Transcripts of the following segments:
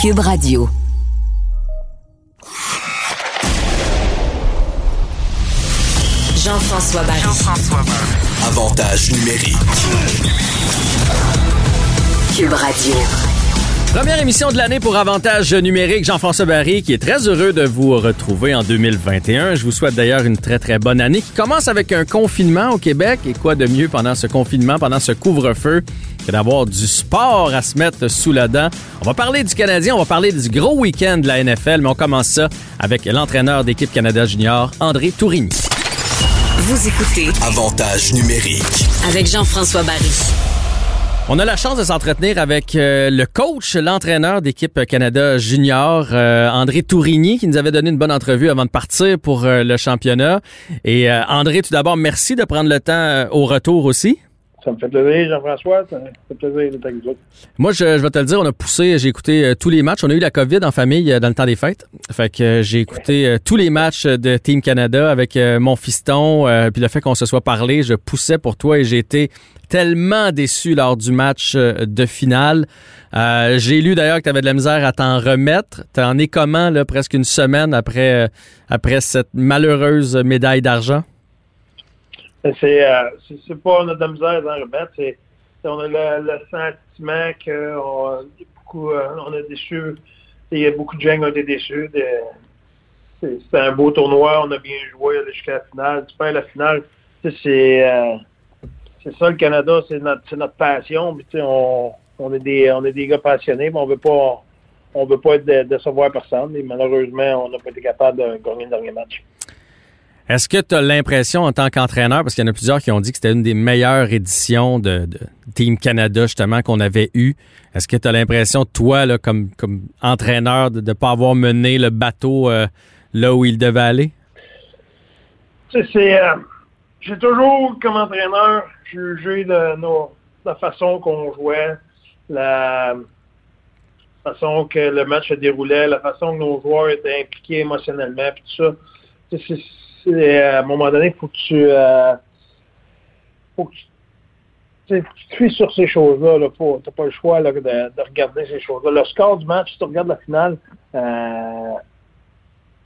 Cube Radio. Jean-François Barry. Avantage numérique. Cube Radio. Première émission de l'année pour Avantage numérique. Jean-François Barry qui est très heureux de vous retrouver en 2021. Je vous souhaite d'ailleurs une très très bonne année qui commence avec un confinement au Québec. Et quoi de mieux pendant ce confinement, pendant ce couvre-feu que d'avoir du sport à se mettre sous la dent? On va parler du Canadien, on va parler du gros week-end de la NFL, mais on commence ça avec l'entraîneur d'équipe Canada Junior, André Tourigny. Vous écoutez Avantage numérique. avec Jean-François Barry. On a la chance de s'entretenir avec euh, le coach, l'entraîneur d'équipe Canada Junior, euh, André Tourigny, qui nous avait donné une bonne entrevue avant de partir pour euh, le championnat. Et André, tout d'abord, merci de prendre le temps au retour aussi. Ça me fait plaisir, Jean-François. Ça me fait plaisir d'être avec vous. Moi, je, vais te le dire, on a poussé, j'ai écouté euh, tous les matchs. On a eu la COVID en famille euh, dans le temps des fêtes. Fait que euh, j'ai écouté tous les matchs de Team Canada avec mon fiston. puis le fait qu'on se soit parlé, je poussais pour toi et j'ai été tellement déçu lors du match de finale. J'ai lu d'ailleurs que tu avais de la misère à t'en remettre. T'en es comment, là, presque une semaine après, après cette malheureuse médaille d'argent? C'est, euh, pas on a de la misère. C'est, on a le, sentiment qu'on beaucoup, euh, on a déçu. Beaucoup de gens qui ont été déçus. C'était un beau tournoi. On a bien joué jusqu'à la finale. Tu perds la finale. C'est, euh, c'est ça le Canada. C'est notre, notre passion. On, on est des, on est des gars passionnés, mais on veut pas, on veut pas être de, décevoir personne. Et malheureusement, on n'a pas été capable de gagner le dernier match. Est-ce que tu as l'impression en tant qu'entraîneur, parce qu'il y en a plusieurs qui ont dit que c'était une des meilleures éditions de, de Team Canada justement qu'on avait eu, est-ce que tu as l'impression, toi, là, comme, comme entraîneur, de ne pas avoir mené le bateau euh, là où il devait aller? C'est. euh, j'ai toujours, comme entraîneur, jugé de nos, la façon qu'on jouait, la façon que le match se déroulait, la façon que nos joueurs étaient impliqués émotionnellement, puis tout ça. C'est, euh, à un moment donné, il faut que tu. euh, faut que tu tu sais, faut que tu te fies sur ces choses-là. Là, Tu n'as pas le choix là, de, de regarder ces choses-là. Le score du match, si tu regardes la finale, euh,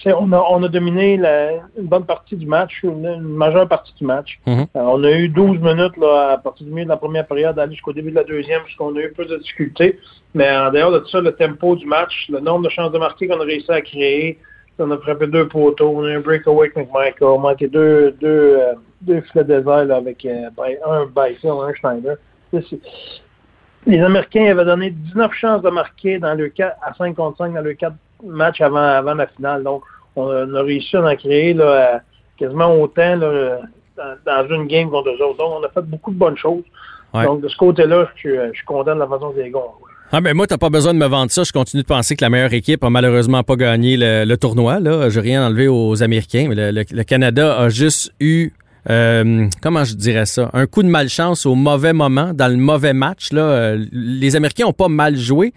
on, a, on a dominé la- une bonne partie du match, une, une majeure partie du match. Mhm. Euh, on a eu 12 minutes là, à partir du milieu de la première période, aller jusqu'au début de la deuxième, puisqu'on a eu peu de difficultés. Mais en dehors de ça, le tempo du match, le nombre de chances de marquer qu'on a réussi à créer, on a frappé deux poteaux, on a eu un breakaway avec McMichael, on a manqué deux, deux, euh, deux filets là, avec euh, by- un Byfield, un Schneider. Les Américains avaient donné 19 chances de marquer dans le 4, à 5 contre 5 dans le 4 matchs avant, avant la finale. Donc, on a, on a réussi à en créer là, euh, quasiment autant là, dans, dans une game contre eux autres. Donc, on a fait beaucoup de bonnes choses. Ouais. Donc, de ce côté-là, je, suis- je suis content de la façon que les gars ont. Ah ben moi, t'as pas besoin de me vendre ça. Je continue de penser que la meilleure équipe a malheureusement pas gagné le, tournoi. Là, j'ai rien enlevé aux Américains, mais le Canada a juste eu, euh, comment je dirais ça, un coup de malchance au mauvais moment, dans le mauvais match. Là, Euh, les Américains ont pas mal joué,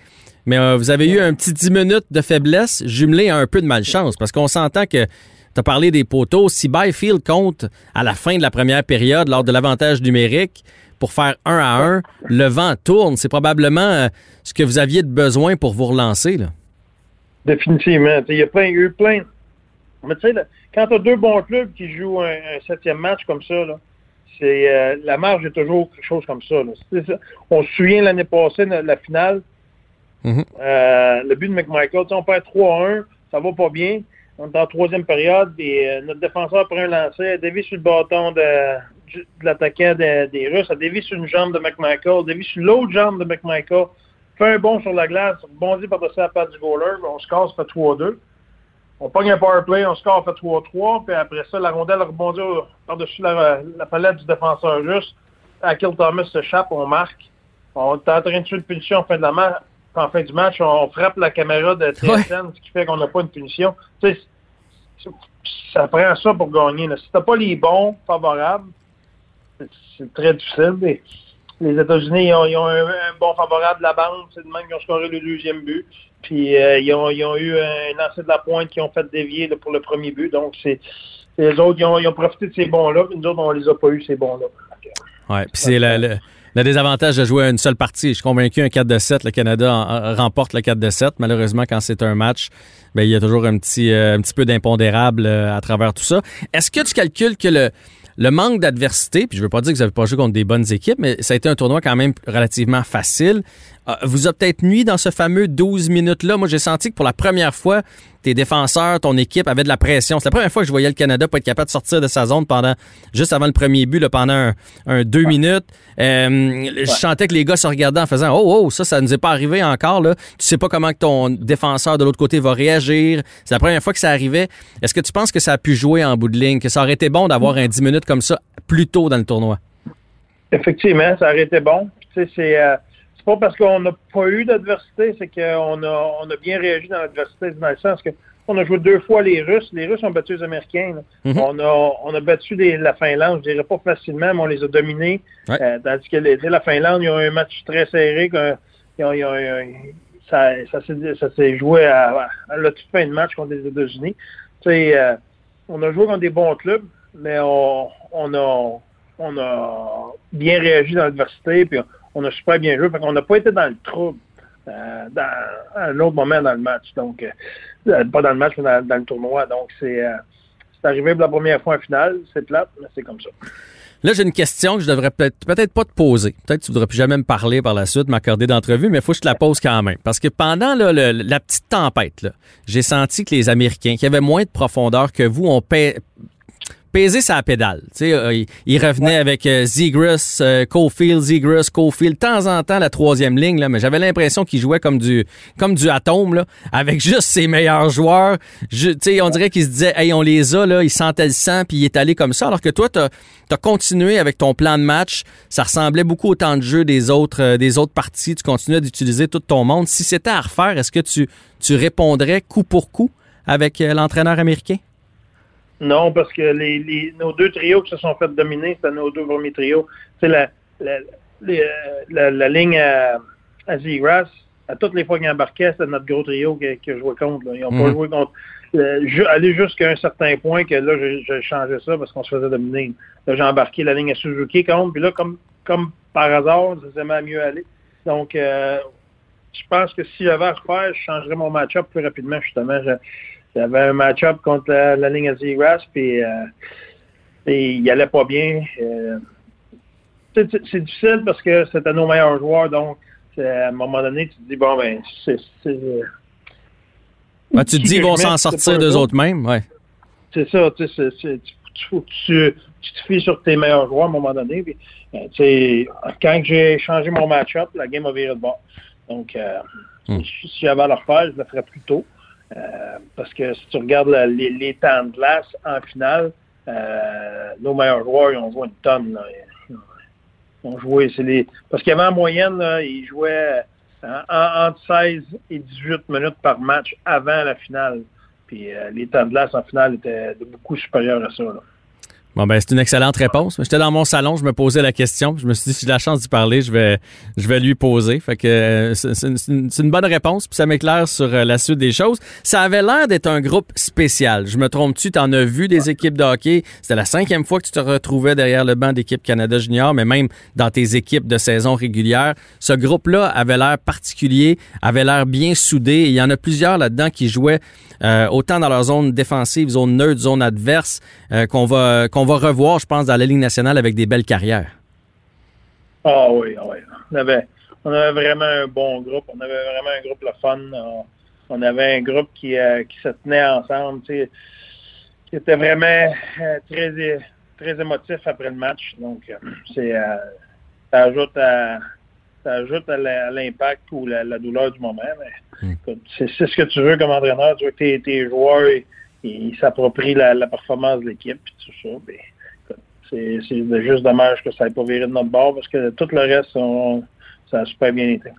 mais euh, vous avez eu un petit 10 minutes de faiblesse jumelé à un peu de malchance, parce qu'on s'entend que tu as parlé des poteaux. Si Byfield compte à la fin de la première période lors de l'avantage numérique pour faire un à un, le vent tourne. C'est probablement euh, ce que vous aviez de besoin pour vous relancer. Là. Définitivement. Il y a plein, eu plein. Mais tu sais, quand tu as deux bons clubs qui jouent un, un septième match comme ça, là, c'est euh, la marge est toujours quelque chose comme ça. là. C'est ça. On se souvient l'année passée la finale. Mhm. Euh, le but de McMichael, on perd 3-1, ça va pas bien. On est en troisième période et euh, notre défenseur prend un lancer, dévie sur le bâton de, de l'attaquant de- des Russes, a dévie sur une jambe de McMichael, dévie sur l'autre jambe de McMichael, fait un bond sur la glace, rebondit par-dessus la patte du goaler, on se casse, fait 3-2. On pogne un power play, on score, fait 3-3, puis après ça, la rondelle rebondit par-dessus la, la palette du défenseur russe. Akil Thomas s'échappe, on marque. On est en train de tuer une punition en fin de la match. En fin du match, on frappe la caméra de TSN, ce qui fait qu'on n'a pas une punition. Tu sais, c'est- ça prend ça pour gagner. Là. Si t'as pas les bons favorables, c'est- très difficile. Les États-Unis, ils ont, un, bon favorable de la bande. C'est de même qu'ils ont scoré le deuxième but. Puis euh, ils, ont, eu un lancer de la pointe qui ont fait dévier pour le premier but. Donc, c'est les autres, ils ont, profité de ces bons-là. puis Nous autres, on les a pas eu, ces bons-là. Ouais, puis c'est le, désavantage de jouer à une seule partie. Je suis convaincu, un 4 de 7, le Canada remporte le 4 de 7. Malheureusement, quand c'est un match, ben, il y a toujours un petit, euh, un petit peu d'impondérable euh, à travers tout ça. Est-ce que tu calcules que le, le manque d'adversité, puis je veux pas dire que vous avez pas joué contre des bonnes équipes, mais ça a été un tournoi quand même relativement facile, vous a peut-être nuit dans ce fameux 12 minutes-là. Moi, j'ai senti que pour la première fois, tes défenseurs, ton équipe avaient de la pression. C'est la première fois que je voyais le Canada pas être capable de sortir de sa zone pendant juste avant le premier but, là, pendant un, un deux minutes. Euh, Je sentais que les gars se regardaient en faisant Oh, oh, ça, ça nous est pas arrivé encore. Là. Tu sais pas comment que ton défenseur de l'autre côté va réagir. C'est la première fois que ça arrivait. Est-ce que tu penses que ça a pu jouer en bout de ligne, que ça aurait été bon d'avoir un 10 minutes comme ça plus tôt dans le tournoi? Effectivement, ça aurait été bon. Tu sais, c'est euh, c'est pas parce qu'on n'a pas eu d'adversité, c'est qu'on a, on a bien réagi dans l'adversité, dans le sens que on a joué deux fois les Russes. Les Russes ont battu les Américains. Mhm. on, a, on a battu les- la Finlande, je dirais pas facilement, mais on les a dominés. Ouais. Euh, tandis que les- la Finlande, ils ont eu un match très serré. que- ils ont- ils ont- ils ont- ça ça s'est joué à, à la toute fin de match contre les États-Unis. Euh, on a joué contre des bons clubs, mais on, on a on a bien réagi dans l'adversité, puis on a super bien joué. Fait qu'on n'a pas été dans le trouble euh, dans, à un autre moment dans le match. Donc, euh, pas dans le match, mais dans, le tournoi. Donc, c'est euh, arrivé pour la première fois en finale. C'est plate, mais c'est comme ça. Là, j'ai une question que je devrais peut-être peut-être pas te poser. Peut-être que tu voudrais plus jamais me parler par la suite, m'accorder d'entrevue, mais il faut que je te la pose quand même. Parce que pendant la petite tempête, j'ai senti que les Américains, qui avaient moins de profondeur que vous, ont pesé sa pédale. Euh, ils, ils revenaient avec euh, Zegras, euh, Cofield, Zegras, Cofield, de temps en temps la troisième ligne, là, mais j'avais l'impression qu'ils jouaient comme du comme du atome, là, avec juste ses meilleurs joueurs. Je- on dirait qu'ils se disaient, hey, on les a, là, ils sentaient le sang, puis il est allé comme ça. Alors que toi, tu as, continué avec ton plan de match. Ça ressemblait beaucoup au temps de jeu des autres, euh, des autres parties. Tu continuais d'utiliser tout ton monde. Si c'était à refaire, est-ce que tu, tu répondrais coup pour coup avec euh, l'entraîneur américain? Non, parce que les, les- nos deux trios qui se sont fait dominer, c'était nos deux premiers trios. C'est la, euh, la, la ligne à, à Zegras, à toutes les fois qu'ils embarquaient, c'était notre gros trio que, que jouait contre. là. Ils n'ont pas Mhm. joué contre. euh, ju- aller jusqu'à un certain point que là, j'ai j'ai changé ça parce qu'on se faisait dominer. Là, j'ai embarqué la ligne à Suzuki contre, puis là, comme, comme par hasard, ça s'est mieux aller. Donc, euh, je pense que si j'avais à refaire, je changerais mon match-up plus rapidement, justement. Je- J'avais un match-up contre la, la ligne à Zegras, puis euh, et il allait pas bien. Euh, c'est difficile parce que c'était nos meilleurs joueurs, donc à un moment donné, tu te dis, bon, ben, c'est Ben, tu te dis, ils vont s'en sortir d'eux eux autres mêmes. Ouais. c'est ça, tu sais, tu, tu, tu, te fies sur tes meilleurs joueurs à un moment donné. Puis, euh, sais, quand j'ai changé mon match-up, la game a viré de bord. Donc, euh, Hmm. si, si j'avais à le refaire, je le ferais plus tôt. Euh, parce que si tu regardes les, temps de glace en finale, euh, nos meilleurs joueurs, ils ont joué une tonne. Ils ont joué. Parce qu'avant en moyenne, ils jouaient en- entre 16 et 18 minutes par match avant la finale. Puis euh, les temps de glace en finale étaient beaucoup supérieurs à ça. Bon, ben, c'est une excellente réponse. J'étais dans mon salon, je me posais la question. Je me suis dit, si j'ai la chance d'y parler, je vais, je vais lui poser. Fait que euh, c'est une bonne réponse, puis ça m'éclaire sur euh, la suite des choses. Ça avait l'air d'être un groupe spécial. Je me trompe-tu? T'en as vu des équipes de hockey? C'était la cinquième fois que tu te retrouvais derrière le banc d'équipe Canada Junior, mais même dans tes équipes de saison régulière. Ce groupe-là avait l'air particulier, avait l'air bien soudé. Il y en a plusieurs là-dedans qui jouaient euh, autant dans leur zone défensive, zone neutre, zone adverse, euh, qu'on va, qu'on va revoir, je pense, dans la Ligue nationale avec des belles carrières. Ah oui, ah oui. On avait, on avait vraiment un bon groupe. On avait vraiment un groupe le fun. On, avait un groupe qui, euh, qui se tenait ensemble, qui était vraiment très, très émotif après le match. Donc, c'est ça ajoute à ça ajoute à l'impact ou la, la douleur du moment. Mais Mm. écoute, c'est ce que tu veux comme entraîneur. Tu veux que tes, tes joueurs ils- s'approprient la, la performance de l'équipe tout ça. Ben, c'est juste dommage que ça n'ait pas viré de notre bord parce que tout le reste, on- ça a super bien été.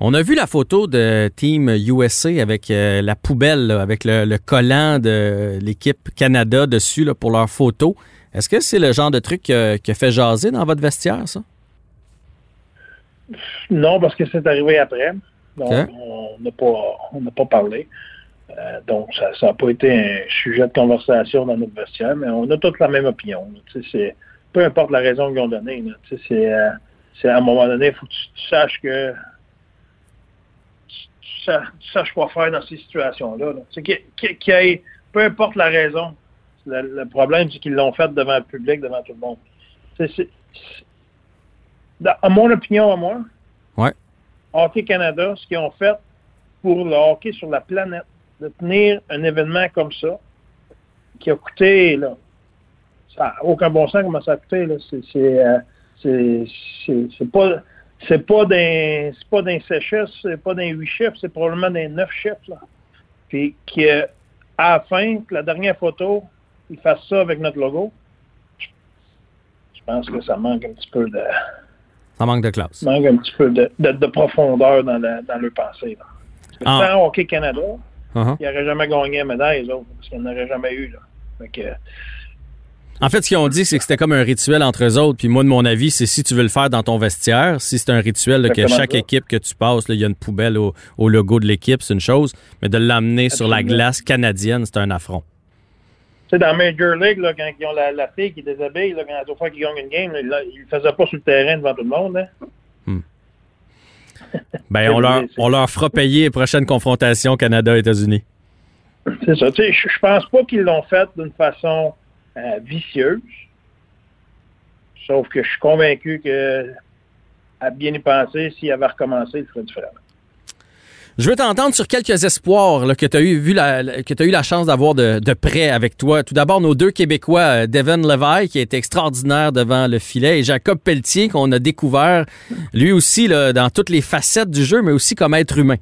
On a vu la photo de Team USA avec euh, la poubelle, là, avec le, le collant de l'équipe Canada dessus là, pour leur photo. Est-ce que c'est le genre de truc qui a fait jaser dans votre vestiaire, ça? Non, parce que c'est arrivé après. Donc, on n'a pas, on pas parlé. Euh, donc, ça n'a pas été un sujet de conversation dans notre vestiaire, mais on a tous la même opinion. c'est- peu importe la raison qu'ils ont donnée, c'est, euh, c'est à un moment donné, il faut que tu, tu saches que tu, tu sa- tu saches quoi faire dans ces situations-là. là. Y ait- peu importe la raison, le, le problème, c'est qu'ils l'ont fait devant le public, devant tout le monde. À mon opinion, à moi, Ouais. Hockey Canada, ce qu'ils ont fait pour le hockey sur la planète, de tenir un événement comme ça, qui a coûté, là, ça n'a aucun bon sens comment ça a coûté, là. C'est, pas, c'est pas d'un, c'est pas d'un c'est pas d'un huit chefs, c'est probablement d'un neuf chefs, là. Puis, qui, euh, à la fin, que la dernière photo, ils fassent ça avec notre logo. Je pense que ça manque un petit peu de, Ça manque de classe. manque un petit peu de, de, de profondeur dans, la, dans leur pensée, là. Ah. sans Hockey Canada, Uh-huh. ils n'auraient jamais gagné la médaille, les autres, parce qu'ils n'auraient jamais eu, là. Que, En fait, ce qu'ils ont dit, c'est que c'était comme un rituel entre eux autres. Puis moi, de mon avis, c'est si tu veux le faire dans ton vestiaire, si c'est un rituel là, que chaque ça. équipe que tu passes, il y a une poubelle au, au logo de l'équipe, c'est une chose. Mais de l'amener sur la glace canadienne, c'est un affront. Tu sais, dans Major League, là, quand ils ont la, la fille qui déshabille, là, quand la fois qu'ils gagnent une game, là, ils ne le faisaient pas sur le terrain devant tout le monde. Hein. Ben, on leur, on leur fera payer les prochaines confrontations Canada-États-Unis. C'est ça. Tu sais, je, je pense pas qu'ils l'ont fait d'une façon euh, vicieuse. Sauf que je suis convaincu que, à bien y penser, s'il avait recommencé, il ferait différemment. Je veux t'entendre sur quelques espoirs là, que tu as eu, vu la, que eu la chance d'avoir de, de près avec toi. Tout d'abord, nos deux Québécois, euh, Devin Levaille, qui a été extraordinaire devant le filet, et Jacob Pelletier, qu'on a découvert, lui aussi, là, dans toutes les facettes du jeu, mais aussi comme être humain.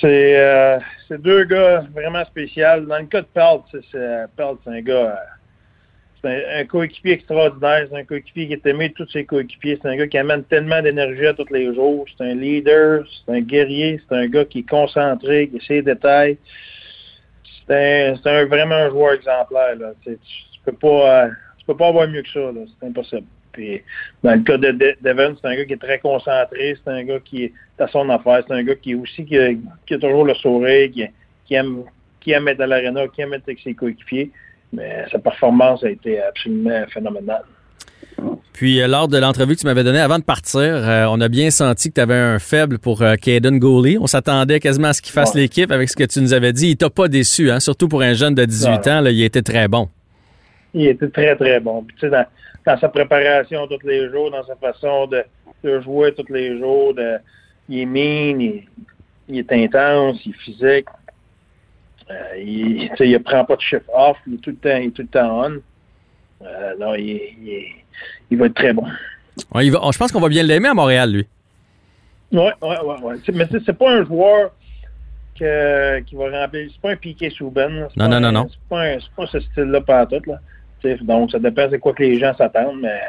C'est euh, deux gars vraiment spéciaux. Dans le cas de Pelt, c'est un gars, euh, c'est un, coéquipier extraordinaire. C'est un coéquipier qui est aimé de tous ses coéquipiers. C'est un gars qui amène tellement d'énergie à tous les jours. C'est un leader, c'est un guerrier, c'est un gars qui est concentré, qui essaie les détails. C'est un, c'est un- vraiment un joueur exemplaire. Tu, tu- peux pas, euh, tu peux pas avoir mieux que ça. C'est impossible. Dans le cas de De- Devon, c'est un gars qui est très concentré, c'est un gars qui est à son affaire, c'est un gars qui est aussi qui a, toujours le sourire, qui, qui aime qui aime être à l'aréna, qui aime être avec ses coéquipiers. Mais sa performance a été absolument phénoménale. Puis, euh, lors de l'entrevue que tu m'avais donnée avant de partir, euh, on a bien senti que tu avais un faible pour euh, Caden Gooley. On s'attendait quasiment à ce qu'il fasse Ouais. l'équipe avec ce que tu nous avais dit. Il t'a pas déçu, hein? surtout pour un jeune de 18 Non. ans. Là, il était très bon. Il était très, très bon. Puis, tu sais, dans, dans sa préparation tous les jours, dans sa façon de, de jouer tous les jours, de, il est mean, il, il est intense, il est physique. Euh, il, il prend pas de shift off, il est tout le temps, il est tout le temps on. Euh, non, il, il, va être très bon. Ouais, il va- je pense qu'on va bien l'aimer à Montréal, lui. Oui, oui, oui. Ouais. Mais c'est pas un joueur que, qui va remplir. C'est pas un piqué sous Ben. Non, non, non, non. C'est pas, pas ce style-là pas tout. Là. Donc, ça dépend c'est quoi que les gens s'attendent, mais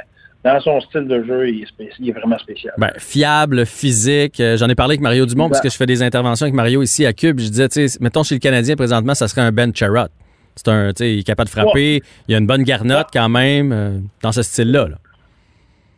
dans son style de jeu, il est, spéc- il est vraiment spécial. Ben, fiable, physique. Euh, J'en ai parlé avec Mario Dumont parce que je fais des interventions avec Mario ici à Cube. Je disais, tu sais, mettons chez le Canadien présentement, ça serait un Ben Charrot. C'est un, tu sais, il est capable de frapper. Il a une bonne garnotte quand même, euh, dans ce style-là. là.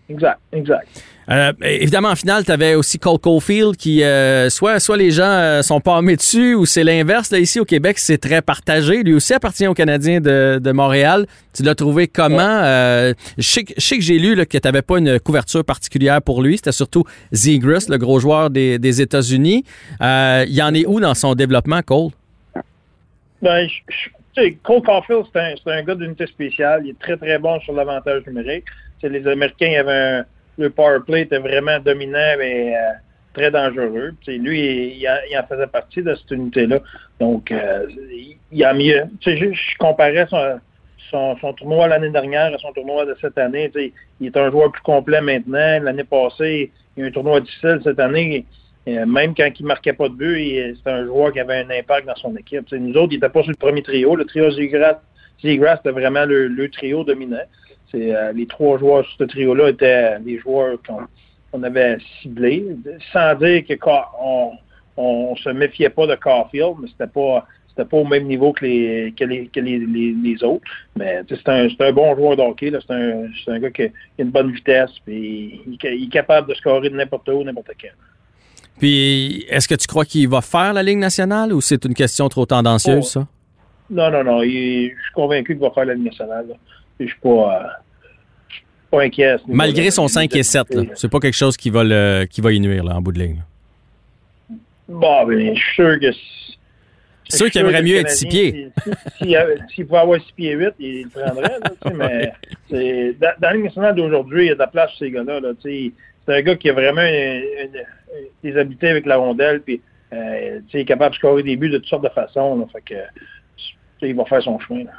Exact, exact. Euh, évidemment, en finale, tu avais aussi Cole Caulfield qui, euh, soit, soit les gens euh, sont pas armés dessus ou c'est l'inverse. Là, ici au Québec, c'est très partagé. Lui aussi appartient aux Canadiens de, de Montréal. Tu l'as trouvé comment? Je, sais, que- j'ai lu là, que tu n'avais pas une couverture particulière pour lui. C'était surtout Zegras, le gros joueur des, des États-Unis. Il en est où dans son développement, Cole? Ben, je- je- Cole Caulfield, c'est un, gars d'unité spéciale. Il est très, très bon sur l'avantage numérique. Les Américains il avaient un, le power play était vraiment dominant mais euh, très dangereux. Lui, il, en, faisait partie de cette unité-là. Donc, euh, il, a mieux. Je, je comparais son, tournoi l'année dernière à son tournoi de cette année. Il est un joueur plus complet maintenant. L'année passée, il y a un tournoi difficile cette année. Euh, même quand il marquait pas de but, c'était un joueur qui avait un impact dans son équipe. Nous autres, il n'était pas sur le premier trio. Le trio Zegras c'était vraiment le trio dominant. Euh, les trois joueurs sur ce trio-là étaient des joueurs qu'on on avait ciblés, sans dire que on, on se méfiait pas de Caulfield, mais c'était pas c'était pas au même niveau que les que les, que les, les, les autres. Mais c'est un, bon joueur de hockey. là. C'est un, gars qui a une bonne vitesse, puis il, il est capable de scorer de n'importe où, n'importe quand. Puis, est-ce que tu crois qu'il va faire la Ligue nationale ou c'est une question trop tendancieuse, ça? Non, non, non. il- je suis convaincu qu'il va faire la Ligue nationale. là. Je suis pas. euh, pas inquiet. à ce niveau-là. Malgré son 5 et 7, là. c'est pas quelque chose qui va, le, qui va y nuire là, en bout de ligne. Bon, ben, je suis sûr que. je Sûr suis qu'il aimerait mieux le être six Canadien, pieds. si- si- S'il pouvait avoir 6 pieds 8, il le prendrait. Là, mais c'est- dans, dans nationale d'aujourd'hui, il y a de la place pour ces gars-là. Là, c'est un gars qui a vraiment une- une- des habiletés avec la rondelle. Puis, euh, il est capable de scorer des buts de toutes sortes de façons. Là, fait que, tu sais, il va faire son chemin. Là.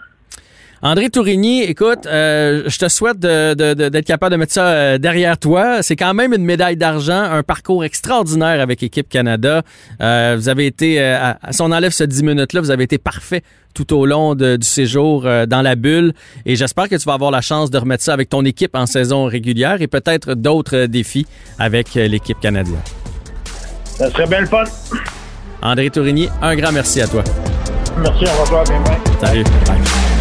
André Tourigny, écoute, euh, je te souhaite de- de- de- d'être capable de mettre ça euh, derrière toi. C'est quand même une médaille d'argent, un parcours extraordinaire avec Équipe Canada. Euh, vous avez été, euh, à- à- si on enlève ce 10 minutes-là, vous avez été parfait tout au long de- du séjour euh, dans la bulle. Et j'espère que tu vas avoir la chance de remettre ça avec ton équipe en saison régulière et peut-être d'autres défis avec l'équipe canadienne. Ça serait bien le fun. André Tourigny, un grand merci à toi. Merci, on va voir bien. Salut. Bye.